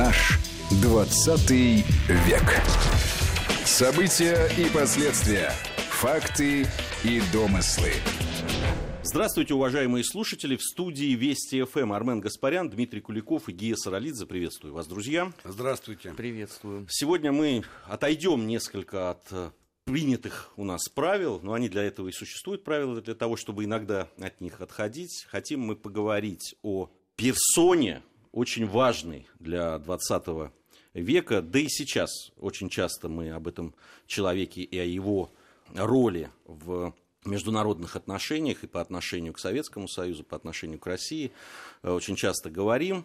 Наш 20 век. События и последствия. Факты и домыслы. Здравствуйте, уважаемые слушатели. В студии Вести ФМ Армен Гаспарян, Дмитрий Куликов и Гия Саралидзе. Приветствую вас, друзья. Здравствуйте. Приветствую. Сегодня мы отойдем несколько от э, принятых у нас правил, но они для этого и существуют, правила для того, чтобы иногда от них отходить. Хотим мы поговорить о персоне, очень важной для 20 века, да и сейчас очень часто мы об этом человеке и о его роли в международных отношениях и по отношению к Советскому Союзу, по отношению к России э, очень часто говорим.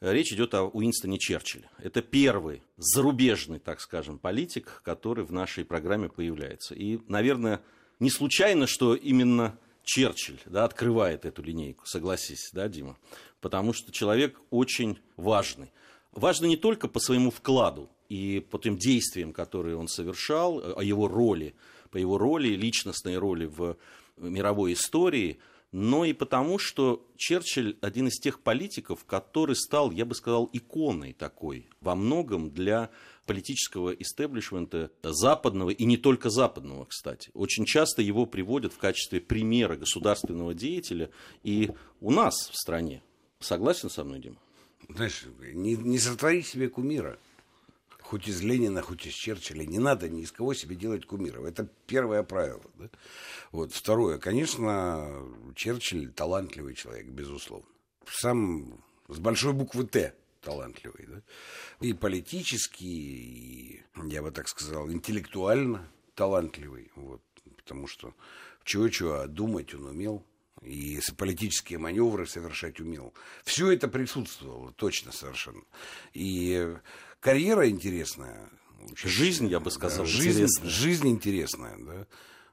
Речь идет о Уинстоне Черчилле. Это первый зарубежный, так скажем, политик, который в нашей программе появляется. И, наверное, не случайно, что именно Черчилль да, открывает эту линейку, согласись, да, Дима? Потому что человек очень важный. Важный не только по своему вкладу и по тем действиям, которые он совершал, о его роли по его роли, личностной роли в мировой истории, но и потому, что Черчилль один из тех политиков, который стал, я бы сказал, иконой такой во многом для политического истеблишмента западного и не только западного, кстати. Очень часто его приводят в качестве примера государственного деятеля и у нас в стране. Согласен со мной, Дима? Знаешь, не, не сотвори себе кумира хоть из Ленина, хоть из Черчилля, не надо ни из кого себе делать кумиров. Это первое правило. Да? Вот. Второе, конечно, Черчилль талантливый человек, безусловно. Сам с большой буквы «Т» талантливый. Да? И политически, и, я бы так сказал, интеллектуально талантливый. Вот. Потому что чего-чего, а думать он умел и политические маневры совершать умел. Все это присутствовало, точно совершенно. И карьера интересная. Жизнь, я бы сказал, да, жизнь, интересная. Жизнь интересная, да.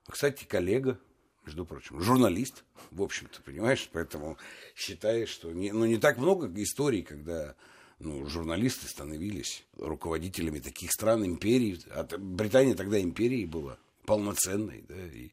Кстати, коллега, между прочим, журналист, в общем-то, понимаешь, поэтому считаешь, что не, ну, не так много историй, когда ну, журналисты становились руководителями таких стран, империй. А Британия тогда империей была полноценной, да, и...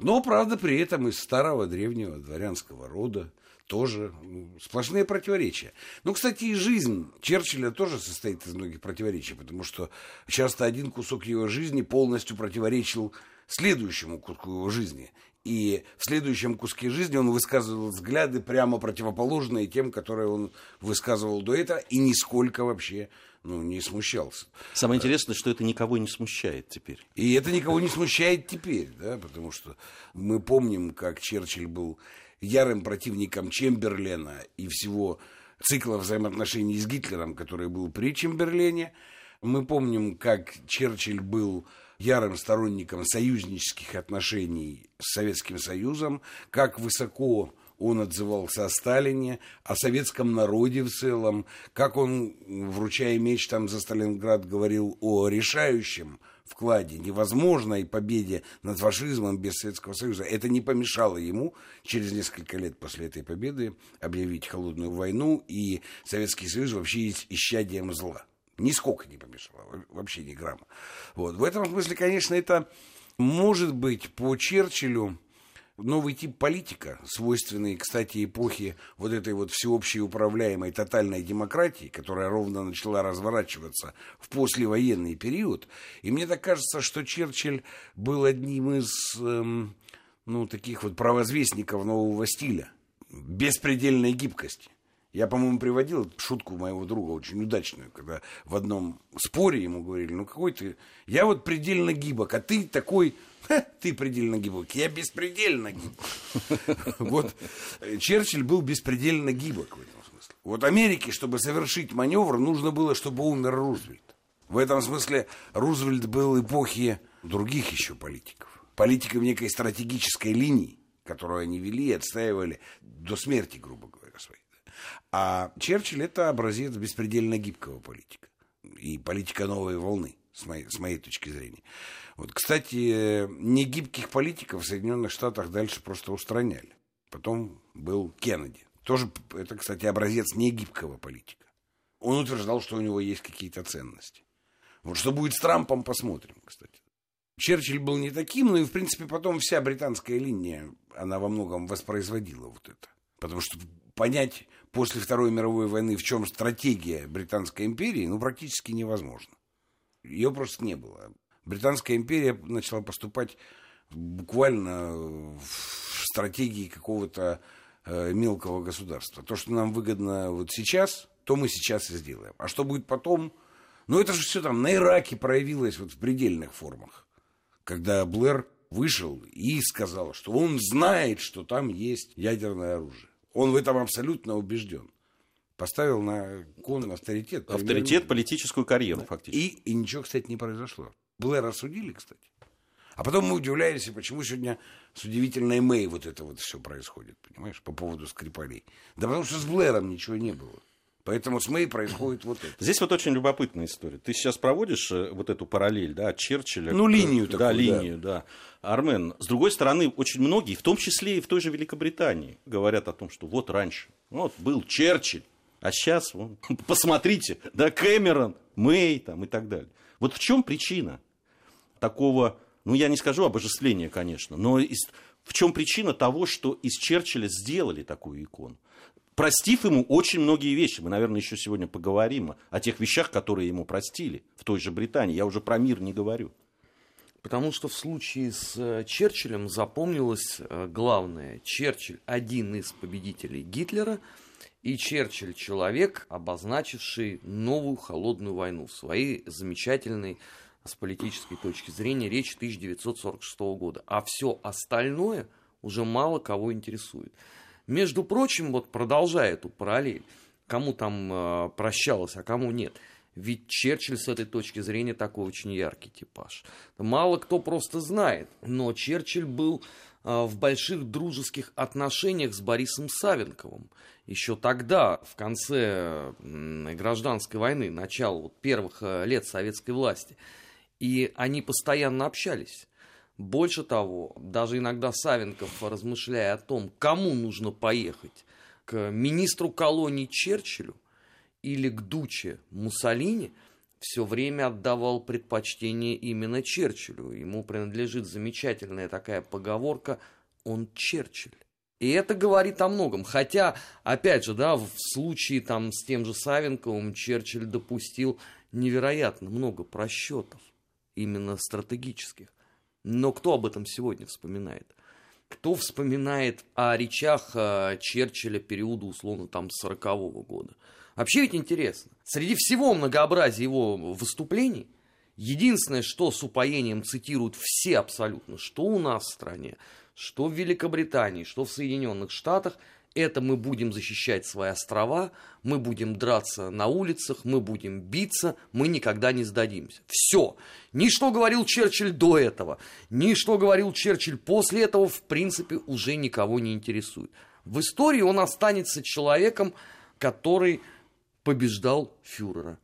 Но, правда, при этом из старого древнего дворянского рода, тоже ну, сплошные противоречия. Ну, кстати, и жизнь Черчилля тоже состоит из многих противоречий, потому что часто один кусок его жизни полностью противоречил следующему куску его жизни. И в следующем куске жизни он высказывал взгляды прямо противоположные тем, которые он высказывал до этого, и нисколько вообще ну, не смущался. Самое интересное, что это никого не смущает теперь. И это никого не смущает теперь, да, потому что мы помним, как Черчилль был ярым противником Чемберлена и всего цикла взаимоотношений с Гитлером, который был при Чемберлене. Мы помним, как Черчилль был ярым сторонником союзнических отношений с Советским Союзом, как высоко он отзывался о Сталине, о советском народе в целом, как он, вручая меч там за Сталинград, говорил о решающем вкладе, невозможной победе над фашизмом без Советского Союза, это не помешало ему через несколько лет после этой победы объявить холодную войну и Советский Союз вообще исчадием зла. Нисколько не помешало, вообще ни грамма. Вот. В этом смысле, конечно, это может быть по Черчиллю новый тип политика, свойственный, кстати, эпохе вот этой вот всеобщей управляемой тотальной демократии, которая ровно начала разворачиваться в послевоенный период. И мне так кажется, что Черчилль был одним из, эм, ну, таких вот провозвестников нового стиля, беспредельной гибкости. Я, по-моему, приводил шутку моего друга, очень удачную, когда в одном споре ему говорили, ну какой ты, я вот предельно гибок, а ты такой, Ха, ты предельно гибок, я беспредельно гибок. Вот Черчилль был беспредельно гибок в этом смысле. Вот Америке, чтобы совершить маневр, нужно было, чтобы умер Рузвельт. В этом смысле Рузвельт был эпохи других еще политиков. Политиков некой стратегической линии, которую они вели и отстаивали до смерти, грубо говоря. А Черчилль это образец беспредельно гибкого политика. И политика новой волны, с моей, с моей точки зрения. Вот, кстати, негибких политиков в Соединенных Штатах дальше просто устраняли. Потом был Кеннеди. Тоже, это, кстати, образец негибкого политика. Он утверждал, что у него есть какие-то ценности. Вот что будет с Трампом, посмотрим, кстати. Черчилль был не таким, но и, в принципе, потом вся британская линия, она во многом воспроизводила вот это. Потому что понять после Второй мировой войны, в чем стратегия Британской империи, ну, практически невозможно. Ее просто не было. Британская империя начала поступать буквально в стратегии какого-то э, мелкого государства. То, что нам выгодно вот сейчас, то мы сейчас и сделаем. А что будет потом? Ну, это же все там на Ираке проявилось вот в предельных формах. Когда Блэр вышел и сказал, что он знает, что там есть ядерное оружие. Он в этом абсолютно убежден. Поставил на кон авторитет. Авторитет, политическую карьеру, да. фактически. И, и ничего, кстати, не произошло. Блэр осудили, кстати. А потом мы удивляемся, почему сегодня с удивительной Мэй вот это вот все происходит, понимаешь, по поводу Скрипалей. Да потому что с Блэром ничего не было. Поэтому с Мэй происходит вот это. Здесь вот очень любопытная история. Ты сейчас проводишь э, вот эту параллель, да, от Черчилля. Ну, линию к, такую, да. линию, да. Армен, с другой стороны, очень многие, в том числе и в той же Великобритании, говорят о том, что вот раньше, вот был Черчилль, а сейчас, вон, посмотрите, да, Кэмерон, Мэй там и так далее. Вот в чем причина такого, ну, я не скажу обожествления, конечно, но из, в чем причина того, что из Черчилля сделали такую икону? Простив ему очень многие вещи. Мы, наверное, еще сегодня поговорим о тех вещах, которые ему простили в той же Британии. Я уже про мир не говорю. Потому что в случае с э, Черчиллем запомнилось э, главное. Черчилль один из победителей Гитлера, и Черчилль человек, обозначивший новую холодную войну в своей замечательной с политической точки зрения речи 1946 года. А все остальное уже мало кого интересует. Между прочим, вот продолжая эту параллель, кому там э, прощалось, а кому нет. Ведь Черчилль с этой точки зрения такой очень яркий типаж. Мало кто просто знает, но Черчилль был э, в больших дружеских отношениях с Борисом Савенковым. Еще тогда, в конце э, гражданской войны, начало вот, первых э, лет советской власти. И они постоянно общались. Больше того, даже иногда Савенков, размышляя о том, кому нужно поехать, к министру колонии Черчиллю или к Дуче Муссолини, все время отдавал предпочтение именно Черчиллю. Ему принадлежит замечательная такая поговорка «он Черчилль». И это говорит о многом. Хотя, опять же, да, в случае там с тем же Савенковым Черчилль допустил невероятно много просчетов, именно стратегических. Но кто об этом сегодня вспоминает? Кто вспоминает о речах э, Черчилля периода, условно, там, 40-го года? Вообще ведь интересно. Среди всего многообразия его выступлений, единственное, что с упоением цитируют все абсолютно, что у нас в стране, что в Великобритании, что в Соединенных Штатах – это мы будем защищать свои острова, мы будем драться на улицах, мы будем биться, мы никогда не сдадимся. Все. Ни что говорил Черчилль до этого, ни что говорил Черчилль после этого, в принципе, уже никого не интересует. В истории он останется человеком, который побеждал фюрера,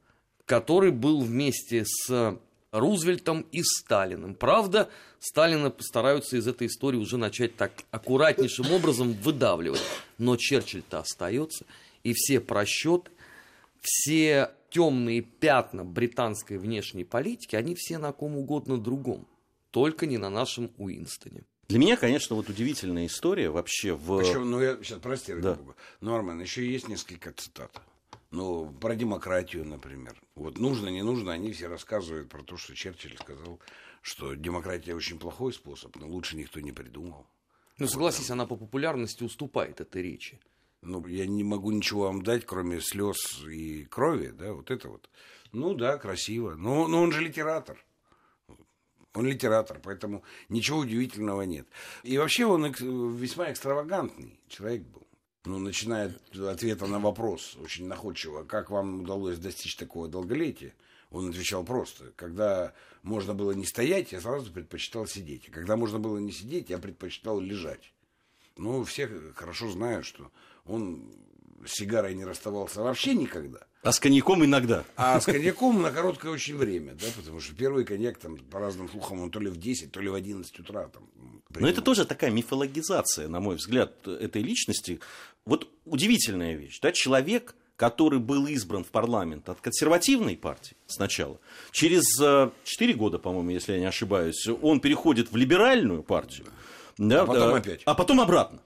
который был вместе с Рузвельтом и Сталиным. Правда, Сталина постараются из этой истории уже начать так аккуратнейшим образом выдавливать. Но Черчилль-то остается, и все просчеты, все темные пятна британской внешней политики, они все на ком угодно другом, только не на нашем Уинстоне. Для меня, конечно, вот удивительная история вообще в... Причем, ну я сейчас, прости, да. Бога. Норман, еще есть несколько цитат. Ну, про демократию, например. Вот нужно, не нужно, они все рассказывают про то, что Черчилль сказал, что демократия очень плохой способ, но лучше никто не придумал. Ну, согласись, вот, она по популярности уступает этой речи. Ну, я не могу ничего вам дать, кроме слез и крови, да, вот это вот. Ну да, красиво. Но, но он же литератор. Он литератор, поэтому ничего удивительного нет. И вообще он весьма экстравагантный человек был ну, начиная от ответа на вопрос, очень находчиво, как вам удалось достичь такого долголетия, он отвечал просто, когда можно было не стоять, я сразу предпочитал сидеть. Когда можно было не сидеть, я предпочитал лежать. Ну, все хорошо знают, что он с сигарой не расставался вообще никогда. А с коньяком иногда. А с коньяком на короткое очень время, да, потому что первый коньяк, там, по разным слухам, он то ли в 10, то ли в 11 утра. Там, Но это тоже такая мифологизация, на мой взгляд, этой личности. Вот удивительная вещь, да, человек, который был избран в парламент от консервативной партии сначала, через 4 э, года, по-моему, если я не ошибаюсь, он переходит в либеральную партию. Да, а потом опять. А потом обратно.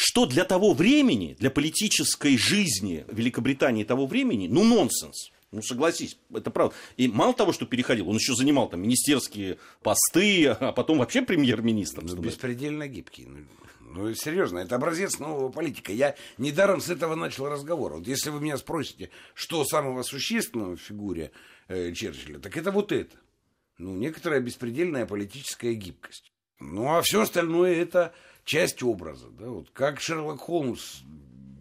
Что для того времени, для политической жизни Великобритании того времени, ну, нонсенс. Ну, согласись, это правда. И мало того, что переходил, он еще занимал там министерские посты, а потом вообще премьер-министр. Ну, беспредельно гибкий. Ну, ну, серьезно, это образец нового политика. Я недаром с этого начал разговор. Вот если вы меня спросите, что самого существенного в фигуре э, Черчилля, так это вот это. Ну, некоторая беспредельная политическая гибкость. Ну, а все остальное это часть образа. Да? Вот как Шерлок Холмс,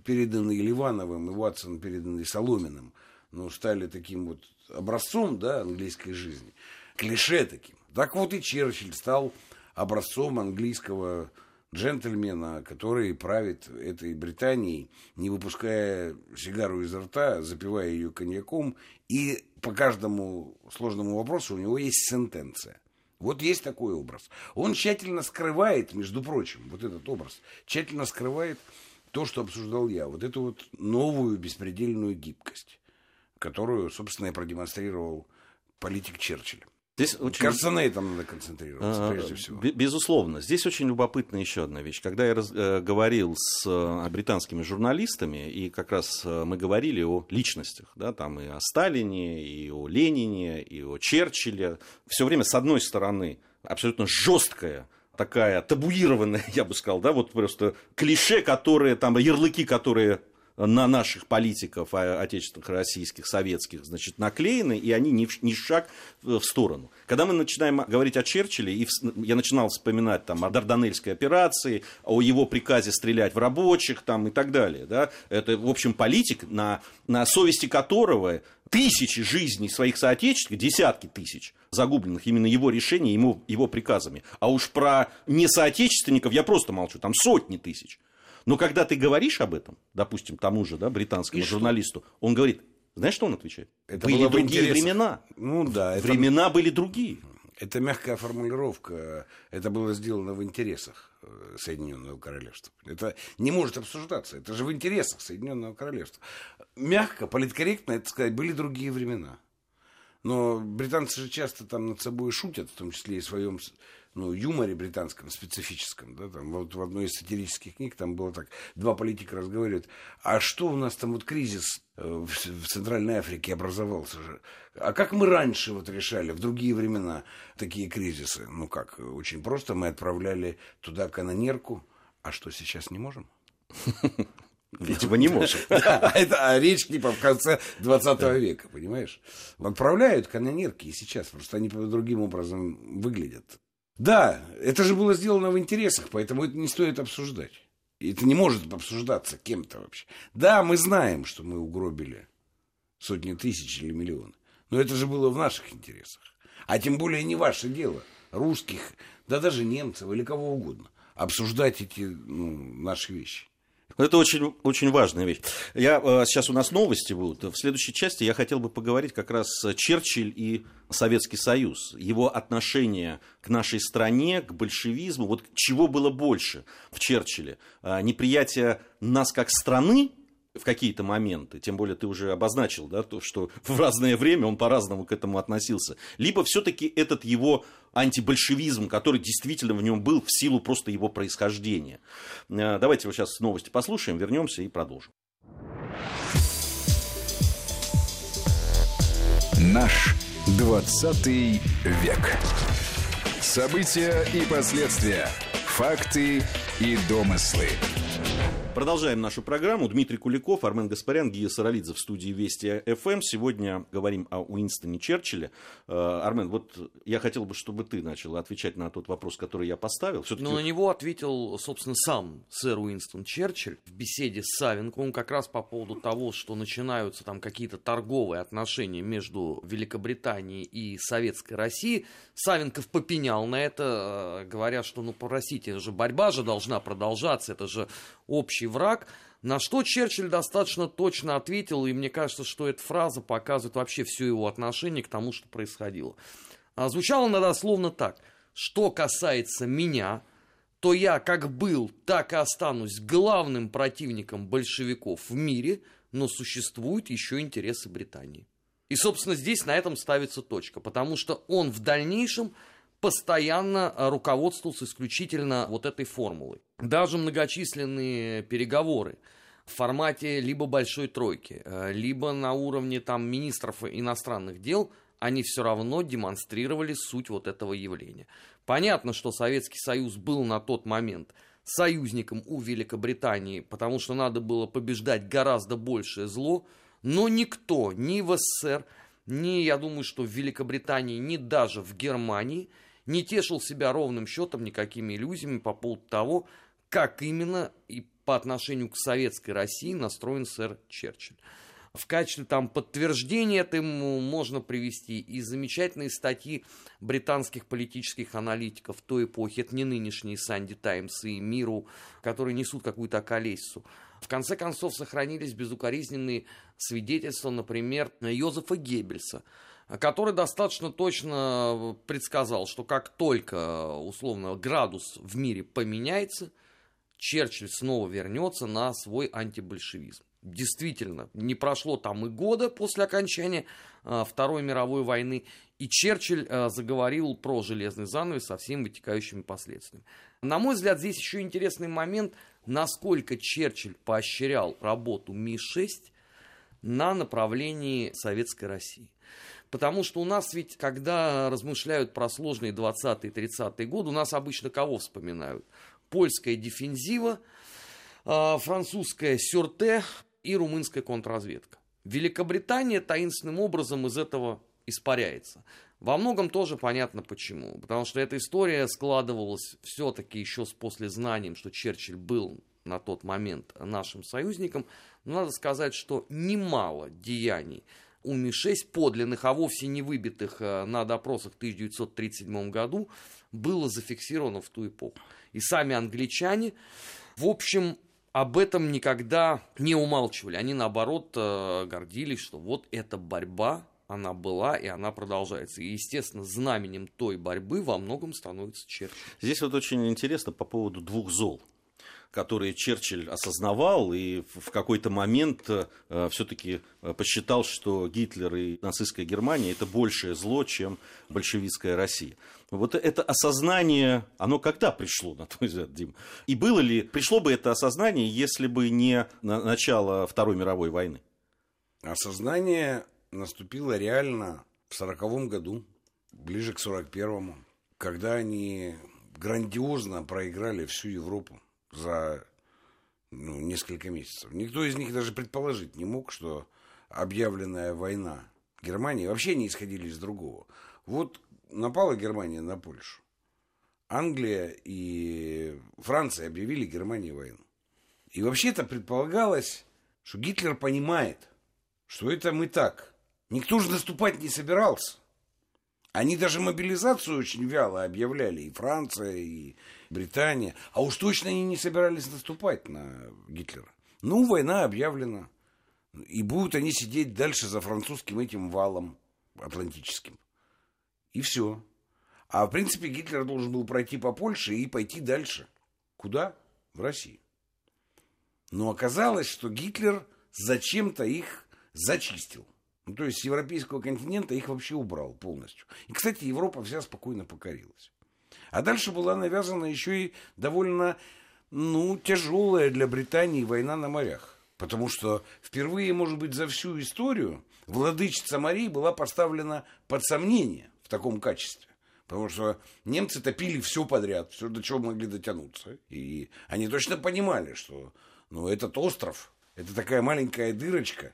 переданный Ливановым, и Ватсон, переданный Соломиным, ну, стали таким вот образцом да, английской жизни, клише таким. Так вот и Черчилль стал образцом английского джентльмена, который правит этой Британией, не выпуская сигару изо рта, запивая ее коньяком, и по каждому сложному вопросу у него есть сентенция. Вот есть такой образ. Он тщательно скрывает, между прочим, вот этот образ, тщательно скрывает то, что обсуждал я, вот эту вот новую беспредельную гибкость, которую, собственно, и продемонстрировал политик Черчилль. Здесь очень... Кажется, на этом надо концентрироваться, а, прежде всего. Безусловно. Здесь очень любопытна еще одна вещь. Когда я раз, э, говорил с э, британскими журналистами, и как раз э, мы говорили о личностях, да, там и о Сталине, и о Ленине, и о Черчилле, все время, с одной стороны, абсолютно жесткая такая табуированная, я бы сказал, да, вот просто клише, которые там, ярлыки, которые на наших политиков а, отечественных, российских, советских, значит, наклеены, и они ни, шаг в сторону. Когда мы начинаем говорить о Черчилле, и я начинал вспоминать там, о Дарданельской операции, о его приказе стрелять в рабочих там, и так далее, да, это, в общем, политик, на, на совести которого тысячи жизней своих соотечественников, десятки тысяч загубленных именно его решением, его, его приказами. А уж про несоотечественников я просто молчу, там сотни тысяч. Но когда ты говоришь об этом, допустим, тому же да, британскому и журналисту, что? он говорит, знаешь, что он отвечает? Это были другие интересах. времена. Ну да. Это... Времена были другие. Это мягкая формулировка. Это было сделано в интересах э, Соединенного Королевства. Это не может обсуждаться. Это же в интересах Соединенного Королевства. Мягко, политкорректно, это сказать, были другие времена. Но британцы же часто там над собой шутят, в том числе и в своем ну, юморе британском специфическом, да, там вот в одной из сатирических книг там было так, два политика разговаривают, а что у нас там вот кризис э, в, в Центральной Африке образовался же, а как мы раньше вот решали, в другие времена такие кризисы, ну как, очень просто, мы отправляли туда канонерку, а что сейчас не можем? Видимо, не можем. Это а речь типа в конце 20 века, понимаешь? Отправляют канонерки и сейчас, просто они другим образом выглядят. Да, это же было сделано в интересах, поэтому это не стоит обсуждать. Это не может обсуждаться кем-то вообще. Да, мы знаем, что мы угробили сотни тысяч или миллионы. Но это же было в наших интересах. А тем более не ваше дело, русских, да даже немцев или кого угодно, обсуждать эти ну, наши вещи. Это очень, очень важная вещь. Я, э, сейчас у нас новости будут. В следующей части я хотел бы поговорить как раз Черчилль и Советский Союз. Его отношение к нашей стране, к большевизму. Вот чего было больше в Черчилле? Э, неприятие нас как страны в какие-то моменты, тем более ты уже обозначил, да, то, что в разное время он по-разному к этому относился, либо все-таки этот его антибольшевизм, который действительно в нем был в силу просто его происхождения. Э, давайте вот сейчас новости послушаем, вернемся и продолжим. Наш 20 век. События и последствия. Факты и домыслы. Продолжаем нашу программу. Дмитрий Куликов, Армен Гаспарян, Гия Саралидзе в студии Вести ФМ. Сегодня говорим о Уинстоне Черчилле. Э, Армен, вот я хотел бы, чтобы ты начал отвечать на тот вопрос, который я поставил. Ну, на него ответил, собственно, сам сэр Уинстон Черчилль в беседе с Савенковым как раз по поводу того, что начинаются там какие-то торговые отношения между Великобританией и Советской Россией. Савенков попенял на это, э, говоря, что, ну, простите, это же борьба же должна продолжаться, это же общий враг. На что Черчилль достаточно точно ответил, и мне кажется, что эта фраза показывает вообще все его отношение к тому, что происходило. А звучало она дословно так. Что касается меня, то я как был, так и останусь главным противником большевиков в мире, но существуют еще интересы Британии. И, собственно, здесь на этом ставится точка, потому что он в дальнейшем постоянно руководствовался исключительно вот этой формулой. Даже многочисленные переговоры в формате либо большой тройки, э, либо на уровне там министров иностранных дел, они все равно демонстрировали суть вот этого явления. Понятно, что Советский Союз был на тот момент союзником у Великобритании, потому что надо было побеждать гораздо большее зло, но никто ни в СССР, ни, я думаю, что в Великобритании, ни даже в Германии не тешил себя ровным счетом никакими иллюзиями по поводу того, как именно и по отношению к советской России настроен сэр Черчилль. В качестве там, подтверждения этому можно привести и замечательные статьи британских политических аналитиков той эпохи, это не нынешние Санди Таймс и Миру, которые несут какую-то околесицу. В конце концов, сохранились безукоризненные свидетельства, например, Йозефа Геббельса, который достаточно точно предсказал, что как только, условно, градус в мире поменяется, Черчилль снова вернется на свой антибольшевизм. Действительно, не прошло там и года после окончания а, Второй мировой войны, и Черчилль заговорил про железный занавес со всеми вытекающими последствиями. На мой взгляд, здесь еще интересный момент, насколько Черчилль поощрял работу Ми-6 на направлении Советской России. Потому что у нас ведь, когда размышляют про сложные 20-30-е годы, у нас обычно кого вспоминают? Польская дефензива, а, французская сюрте и румынская контрразведка. Великобритания таинственным образом из этого испаряется. Во многом тоже понятно почему. Потому что эта история складывалась все-таки еще с послезнанием, что Черчилль был на тот момент нашим союзником. Но надо сказать, что немало деяний у Ми-6 подлинных, а вовсе не выбитых э, на допросах в 1937 году, было зафиксировано в ту эпоху. И сами англичане, в общем, об этом никогда не умалчивали. Они, наоборот, э, гордились, что вот эта борьба, она была и она продолжается. И, естественно, знаменем той борьбы во многом становится Черчилль. Здесь вот очень интересно по поводу двух зол которые Черчилль осознавал и в какой-то момент э, все-таки э, посчитал, что Гитлер и нацистская Германия это большее зло, чем большевистская Россия. Вот это осознание, оно когда пришло, на твой взгляд, Дим? И было ли, пришло бы это осознание, если бы не начало Второй мировой войны? Осознание наступило реально в сороковом году, ближе к сорок первому, когда они грандиозно проиграли всю Европу за ну, несколько месяцев. Никто из них даже предположить не мог, что объявленная война Германии вообще не исходили из другого. Вот напала Германия на Польшу. Англия и Франция объявили Германии войну. И вообще-то предполагалось, что Гитлер понимает, что это мы так. Никто же наступать не собирался. Они даже мобилизацию очень вяло объявляли, и Франция, и Британия. А уж точно они не собирались наступать на Гитлера. Ну, война объявлена. И будут они сидеть дальше за французским этим валом атлантическим. И все. А в принципе Гитлер должен был пройти по Польше и пойти дальше. Куда? В Россию. Но оказалось, что Гитлер зачем-то их зачистил. Ну, то есть с европейского континента их вообще убрал полностью. И, кстати, Европа вся спокойно покорилась. А дальше была навязана еще и довольно ну, тяжелая для Британии война на морях. Потому что впервые, может быть, за всю историю владычица морей была поставлена под сомнение в таком качестве. Потому что немцы топили все подряд, все, до чего могли дотянуться. И они точно понимали, что ну, этот остров, это такая маленькая дырочка,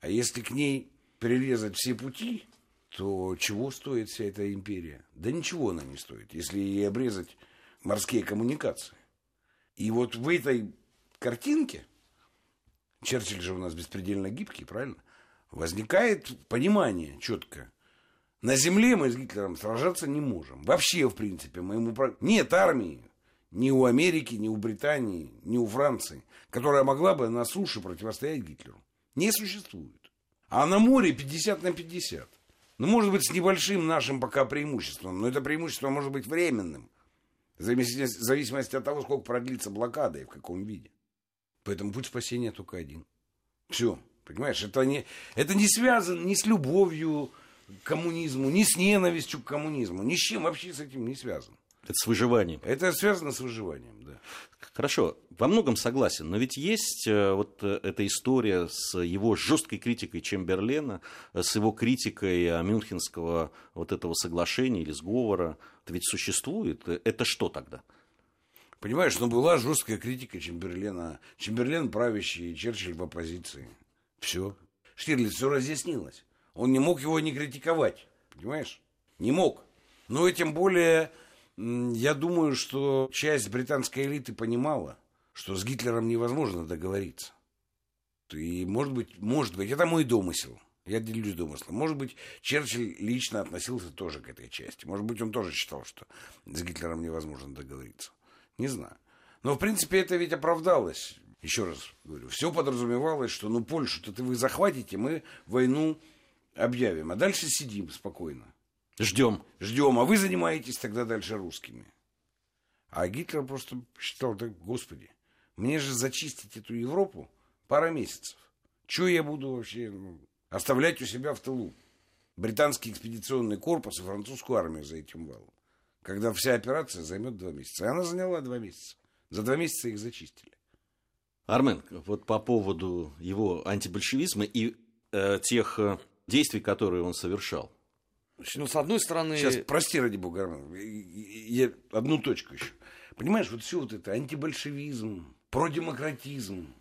а если к ней перерезать все пути, то чего стоит вся эта империя? Да ничего она не стоит, если ей обрезать морские коммуникации. И вот в этой картинке, Черчилль же у нас беспредельно гибкий, правильно? Возникает понимание четко. На земле мы с Гитлером сражаться не можем. Вообще, в принципе, мы ему... Нет армии ни у Америки, ни у Британии, ни у Франции, которая могла бы на суше противостоять Гитлеру. Не существует. А на море 50 на 50. Ну, может быть, с небольшим нашим пока преимуществом, но это преимущество может быть временным. В зависимости от того, сколько продлится блокада и в каком виде. Поэтому путь спасения только один. Все. Понимаешь, это не, это не связано ни с любовью к коммунизму, ни с ненавистью к коммунизму, ни с чем вообще с этим не связан. Это с выживанием. Это связано с выживанием, да. Хорошо, во многом согласен, но ведь есть э, вот э, эта история с его жесткой критикой Чемберлена, э, с его критикой Мюнхенского вот этого соглашения или сговора. Это ведь существует. Это что тогда? Понимаешь, ну была жесткая критика Чемберлена. Чемберлен правящий, Черчилль в оппозиции. Все. Штирлиц все разъяснилось. Он не мог его не критиковать. Понимаешь? Не мог. Но и тем более я думаю, что часть британской элиты понимала, что с Гитлером невозможно договориться. И, может быть, может быть, это мой домысел. Я делюсь домыслом. Может быть, Черчилль лично относился тоже к этой части. Может быть, он тоже считал, что с Гитлером невозможно договориться. Не знаю. Но, в принципе, это ведь оправдалось. Еще раз говорю, все подразумевалось, что ну Польшу-то вы захватите, мы войну объявим. А дальше сидим спокойно. Ждем. Ждем, а вы занимаетесь тогда дальше русскими. А Гитлер просто считал, так, господи, мне же зачистить эту Европу пара месяцев. Чего я буду вообще ну, оставлять у себя в тылу? Британский экспедиционный корпус и французскую армию за этим валом. Когда вся операция займет два месяца. И она заняла два месяца. За два месяца их зачистили. Армен, вот по поводу его антибольшевизма и э, тех э, действий, которые он совершал. Ну, с одной стороны... Сейчас, прости, ради бога, я одну точку еще. Понимаешь, вот все вот это, антибольшевизм, продемократизм,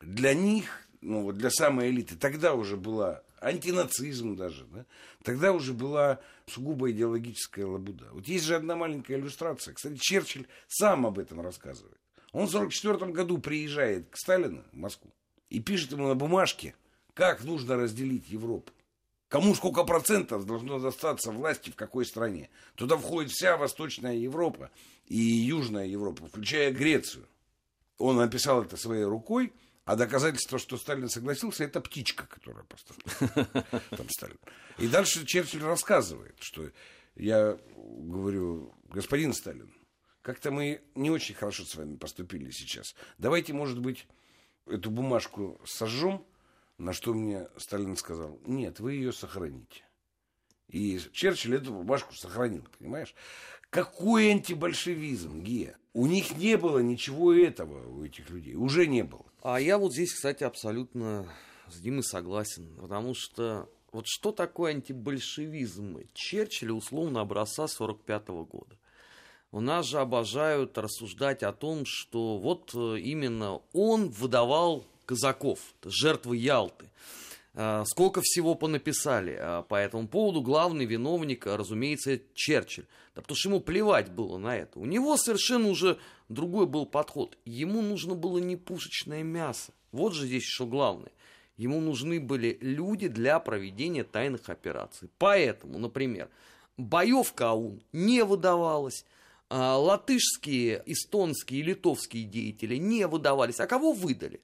для них, ну вот для самой элиты, тогда уже была антинацизм даже, да? тогда уже была сугубо идеологическая лабуда. Вот есть же одна маленькая иллюстрация. Кстати, Черчилль сам об этом рассказывает. Он в 1944 году приезжает к Сталину в Москву и пишет ему на бумажке, как нужно разделить Европу. Кому сколько процентов должно достаться власти в какой стране. Туда входит вся Восточная Европа и Южная Европа, включая Грецию. Он написал это своей рукой, а доказательство, что Сталин согласился, это птичка, которая поставила. Там Сталин. И дальше Черчилль рассказывает, что я говорю, господин Сталин, как-то мы не очень хорошо с вами поступили сейчас. Давайте, может быть, эту бумажку сожжем, на что мне Сталин сказал, нет, вы ее сохраните. И Черчилль эту бумажку сохранил, понимаешь? Какой антибольшевизм, Гея? У них не было ничего этого, у этих людей. Уже не было. А я вот здесь, кстати, абсолютно с Димой согласен. Потому что вот что такое антибольшевизм? Черчилля условно образца 45 -го года. У нас же обожают рассуждать о том, что вот именно он выдавал казаков, жертвы Ялты. А, сколько всего понаписали а, по этому поводу. Главный виновник, разумеется, Черчилль. Да потому что ему плевать было на это. У него совершенно уже другой был подход. Ему нужно было не пушечное мясо. Вот же здесь еще главное. Ему нужны были люди для проведения тайных операций. Поэтому, например, боевка АУН не выдавалась. А, латышские, эстонские, литовские деятели не выдавались. А кого выдали?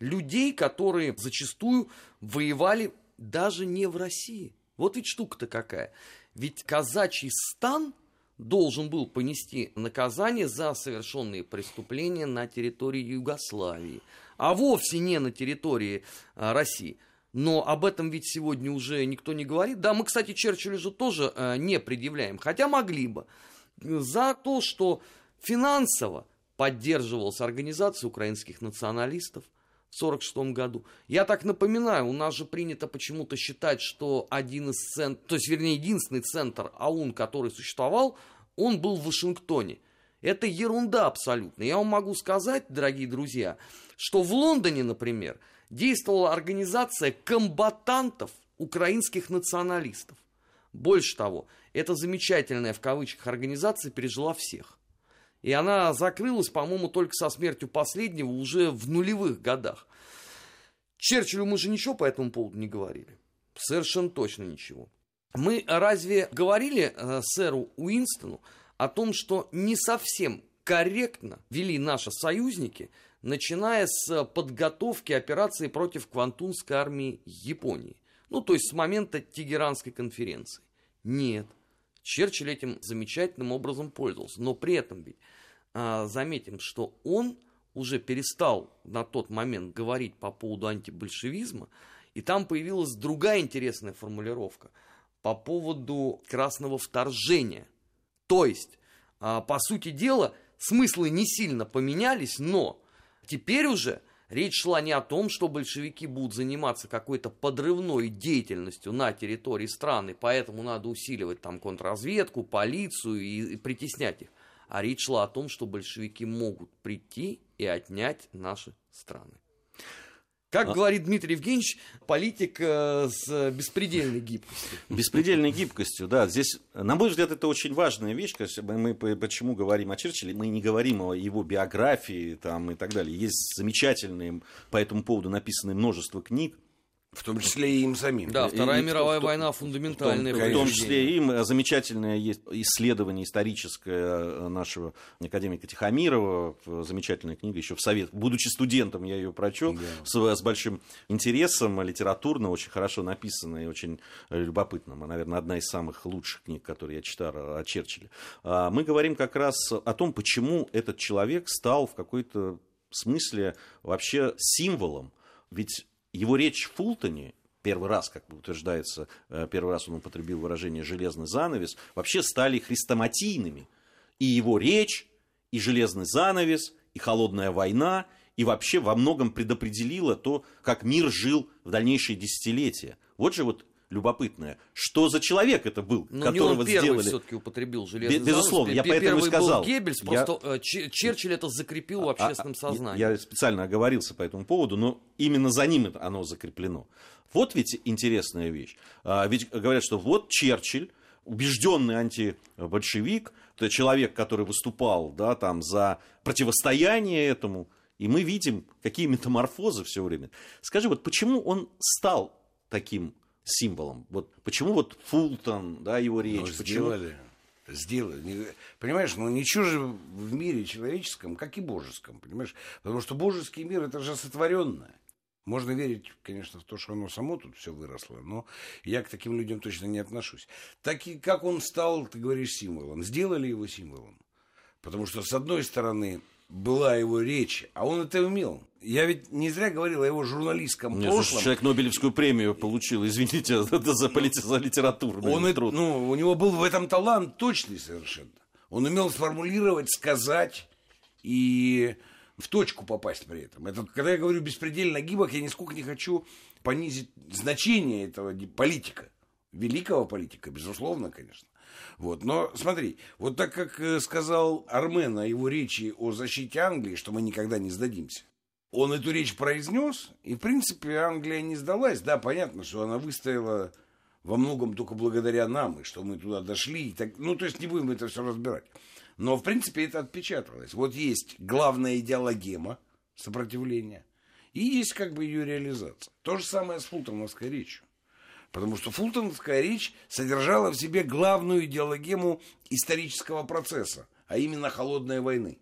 Людей, которые зачастую воевали даже не в России. Вот ведь штука-то какая. Ведь казачий стан должен был понести наказание за совершенные преступления на территории Югославии, а вовсе не на территории а, России. Но об этом ведь сегодня уже никто не говорит. Да, мы, кстати, Черчиллю же тоже а, не предъявляем, хотя могли бы. За то, что финансово поддерживалась организация украинских националистов – 1946 году. Я так напоминаю, у нас же принято почему-то считать, что один из центров, то есть, вернее, единственный центр АУН, который существовал, он был в Вашингтоне. Это ерунда абсолютно. Я вам могу сказать, дорогие друзья, что в Лондоне, например, действовала организация комбатантов украинских националистов. Больше того, эта замечательная в кавычках организация пережила всех. И она закрылась, по-моему, только со смертью последнего уже в нулевых годах. Черчиллю мы же ничего по этому поводу не говорили. Совершенно точно ничего. Мы разве говорили э, сэру Уинстону о том, что не совсем корректно вели наши союзники, начиная с подготовки операции против Квантунской армии Японии? Ну, то есть с момента Тегеранской конференции. Нет. Черчилль этим замечательным образом пользовался. Но при этом ведь а, заметим, что он уже перестал на тот момент говорить по поводу антибольшевизма, и там появилась другая интересная формулировка. по поводу красного вторжения. То есть, а, по сути дела, смыслы не сильно поменялись, но теперь уже речь шла не о том, что большевики будут заниматься какой-то подрывной деятельностью на территории страны, поэтому надо усиливать там контрразведку, полицию и, притеснять их. А речь шла о том, что большевики могут прийти и отнять наши страны. Как а... говорит Дмитрий Евгеньевич, политик э, с беспредельной гибкостью. Беспредельной гибкостью, да. Здесь, на мой взгляд, это очень важная вещь. Мы почему говорим о Черчилле? Мы не говорим о его биографии там, и так далее. Есть замечательные по этому поводу написанные множество книг. В том числе и им самим. Да, Вторая и, мировая в, война фундаментальная. В том, в том числе и им замечательное есть исследование историческое нашего академика Тихомирова, замечательная книга еще в Совет. Будучи студентом, я ее прочел да. с, с большим интересом, литературно, очень хорошо написанная и очень любопытно. Наверное, одна из самых лучших книг, которые я читал о Черчилле. А, мы говорим как раз о том, почему этот человек стал в какой-то смысле вообще символом. Ведь его речь в Фултоне, первый раз, как утверждается, э, первый раз он употребил выражение «железный занавес», вообще стали хрестоматийными. И его речь, и «железный занавес», и «холодная война», и вообще во многом предопределила то, как мир жил в дальнейшие десятилетия. Вот же вот любопытное. Что за человек это был, Но которого не он первый сделали? все-таки употребил железный Безусловно, занавес. я поэтому и сказал. Был Геббельс, я... просто э, Черчилль это закрепил в а, общественном а, сознании. Я специально оговорился по этому поводу, но именно за ним оно закреплено. Вот ведь интересная вещь. А, ведь говорят, что вот Черчилль, убежденный антибольшевик, это человек, который выступал да, там, за противостояние этому, и мы видим, какие метаморфозы все время. Скажи, вот почему он стал таким символом. Вот почему вот Фултон, да, его речь, ну, почему... сделали, сделали. Понимаешь, ну ничего же в мире человеческом, как и божеском, понимаешь? Потому что божеский мир это же сотворенное. Можно верить, конечно, в то, что оно само тут все выросло, но я к таким людям точно не отношусь. Так и как он стал, ты говоришь, символом. Сделали его символом. Потому что, с одной стороны, была его речь, а он это умел. Я ведь не зря говорил о его журналистском Нет, прошлом. Человек Нобелевскую премию получил, извините, это за, полит... за литературный он труд. ну, у него был в этом талант точный совершенно. Он умел сформулировать, сказать и в точку попасть при этом. Это, когда я говорю беспредельно гибок, я нисколько не хочу понизить значение этого политика. Великого политика, безусловно, конечно. Вот. Но смотри, вот так как э, сказал Армен о его речи о защите Англии, что мы никогда не сдадимся, он эту речь произнес, и, в принципе, Англия не сдалась. Да, понятно, что она выстояла во многом только благодаря нам, и что мы туда дошли. И так, ну, то есть не будем это все разбирать. Но, в принципе, это отпечаталось. Вот есть главная идеологема сопротивления, и есть как бы ее реализация. То же самое с фултоновской речью. Потому что фултоновская речь содержала в себе главную идеологему исторического процесса, а именно холодной войны.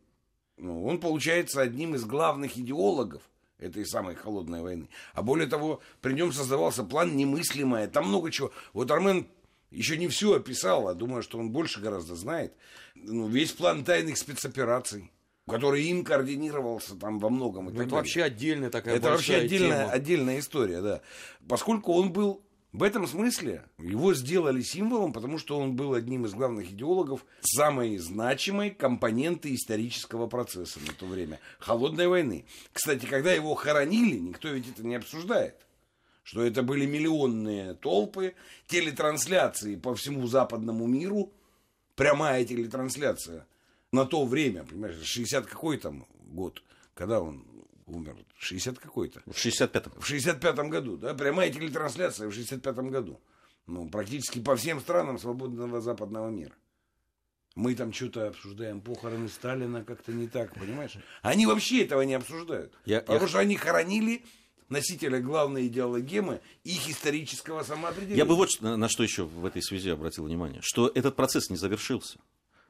Ну, он получается одним из главных идеологов этой самой холодной войны. А более того, при нем создавался план немыслимое. Там много чего. Вот Армен еще не все описал, а думаю, что он больше гораздо знает. Ну, весь план тайных спецопераций который им координировался там во многом. Ну, это далее. вообще отдельная такая Это вообще отдельная, отдельная история, да. Поскольку он был в этом смысле его сделали символом, потому что он был одним из главных идеологов самой значимой компоненты исторического процесса на то время – холодной войны. Кстати, когда его хоронили, никто ведь это не обсуждает что это были миллионные толпы, телетрансляции по всему западному миру, прямая телетрансляция на то время, понимаешь, 60 какой там год, когда он умер, 60 какой-то. В 65-м. В 65-м году, да, прямая телетрансляция в 65-м году. Ну, практически по всем странам свободного западного мира. Мы там что-то обсуждаем похороны Сталина как-то не так, понимаешь? Они вообще этого не обсуждают. Я, потому я... что они хоронили носителя главной идеологемы их исторического самоопределения. Я бы вот на, на что еще в этой связи обратил внимание, что этот процесс не завершился.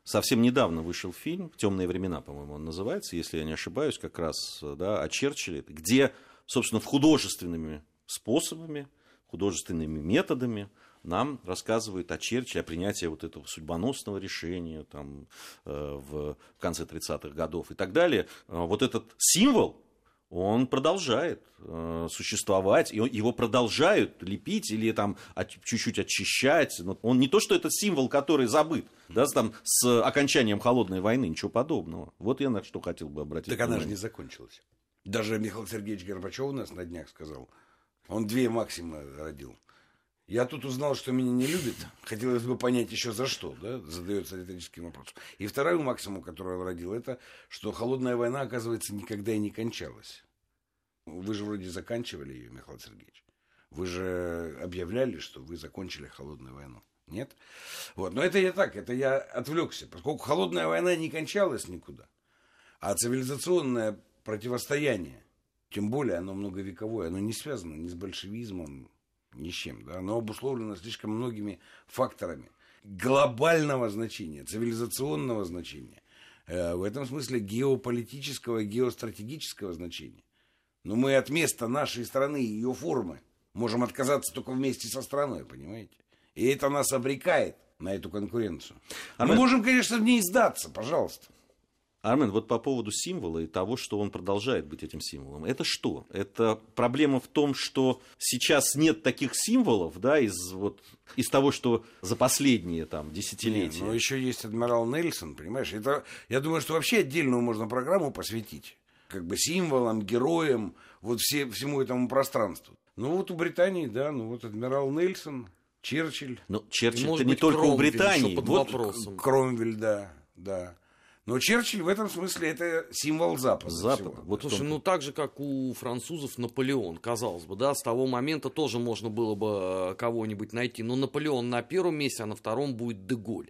Совсем недавно вышел фильм «Темные времена», по-моему, он называется, если я не ошибаюсь, как раз да, о Черчилле, где, собственно, художественными способами, художественными методами нам рассказывают о Черчилле, о принятии вот этого судьбоносного решения там, э, в конце 30-х годов и так далее. Э, вот этот символ, он продолжает э, существовать, и его продолжают лепить или там от, чуть-чуть очищать. Но он не то, что это символ, который забыт, да, там, с окончанием холодной войны, ничего подобного. Вот я на что хотел бы обратить Так внимание. она же не закончилась. Даже Михаил Сергеевич Горбачев у нас на днях сказал, он две максимы родил. Я тут узнал, что меня не любит. Хотелось бы понять еще за что, да, задается риторическим вопросом. И вторую максимум, которую он родил, это, что холодная война, оказывается, никогда и не кончалась. Вы же вроде заканчивали ее, Михаил Сергеевич. Вы же объявляли, что вы закончили холодную войну. Нет? Вот. Но это я так, это я отвлекся. Поскольку холодная война не кончалась никуда, а цивилизационное противостояние, тем более оно многовековое, оно не связано ни с большевизмом, ни с чем. Да? Оно обусловлено слишком многими факторами глобального значения, цивилизационного значения, э, в этом смысле геополитического, геостратегического значения. Но мы от места нашей страны и ее формы можем отказаться только вместе со страной, понимаете? И это нас обрекает на эту конкуренцию. А мы можем, конечно, в ней сдаться, пожалуйста. Армен, вот по поводу символа и того, что он продолжает быть этим символом. Это что? Это проблема в том, что сейчас нет таких символов, да, из, вот, из того, что за последние там, десятилетия. Нет, но еще есть адмирал Нельсон, понимаешь? Это, я думаю, что вообще отдельную можно программу посвятить. Как бы символам, героям, вот все, всему этому пространству. Ну вот у Британии, да, ну вот адмирал Нельсон, Черчилль. Но Черчилль это не только Кромвель, у Британии. Под вот. Кромвель, да, да. Но Черчилль в этом смысле это символ Запада. Запада. Всего. Вот, Слушай, ну так же, как у французов Наполеон, казалось бы, да, с того момента тоже можно было бы э, кого-нибудь найти. Но Наполеон на первом месте, а на втором будет Деголь.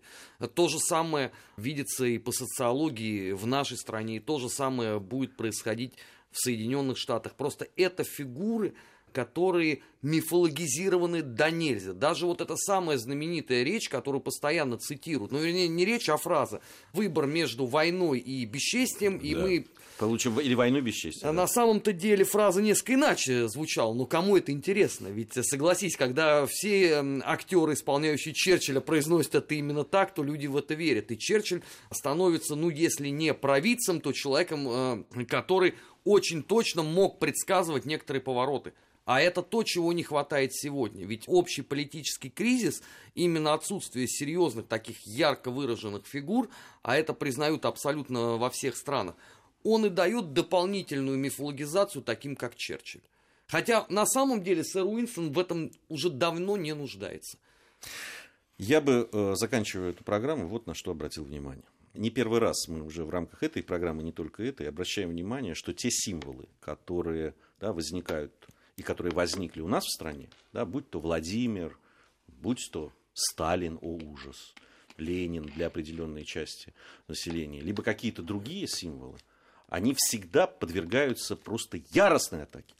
То же самое видится и по социологии в нашей стране, и то же самое будет происходить в Соединенных Штатах. Просто это фигуры, которые мифологизированы до нельзя. Даже вот эта самая знаменитая речь, которую постоянно цитируют, ну, вернее, не речь, а фраза, выбор между войной и бесчестием, и да. мы... Получим или войну бесчестие. А да. на самом-то деле фраза несколько иначе звучала. Но кому это интересно? Ведь согласись, когда все актеры, исполняющие Черчилля, произносят это именно так, то люди в это верят. И Черчилль становится, ну, если не провидцем, то человеком, э, который очень точно мог предсказывать некоторые повороты а это то, чего не хватает сегодня. Ведь общий политический кризис, именно отсутствие серьезных таких ярко выраженных фигур, а это признают абсолютно во всех странах, он и дает дополнительную мифологизацию таким, как Черчилль. Хотя на самом деле сэр Уинстон в этом уже давно не нуждается. Я бы, э, заканчивая эту программу, вот на что обратил внимание. Не первый раз мы уже в рамках этой программы, не только этой, обращаем внимание, что те символы, которые да, возникают и которые возникли у нас в стране, да, будь то Владимир, будь то Сталин, о ужас, Ленин для определенной части населения, либо какие-то другие символы, они всегда подвергаются просто яростной атаке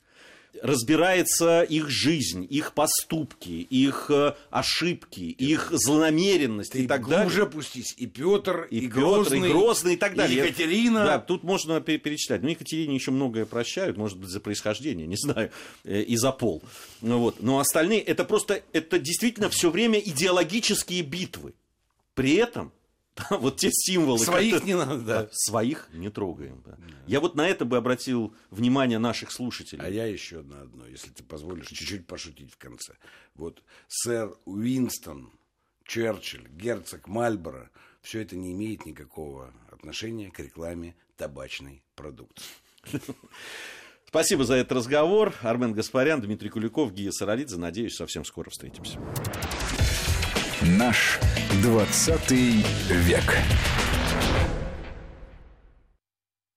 разбирается их жизнь, их поступки, их э, ошибки, их злонамеренность и так далее. уже пустись. И Петр, и, и Петр, Грозный, и Грозный, и так далее. И Екатерина. Да, тут можно перечислять. Но ну, Екатерине еще многое прощают, может быть, за происхождение, не знаю, э, и за пол. Ну, вот. Но остальные, это просто, это действительно все время идеологические битвы. При этом вот те символы. Своих не надо, да. Своих не трогаем. Да. Я вот на это бы обратил внимание наших слушателей. А я еще на одно, если ты позволишь, чуть-чуть пошутить в конце. Вот сэр Уинстон, Черчилль, герцог Мальборо, все это не имеет никакого отношения к рекламе табачной продукции. Спасибо за этот разговор. Армен Гаспарян, Дмитрий Куликов, Гия Саралидзе. Надеюсь, совсем скоро встретимся. Наш 20 век.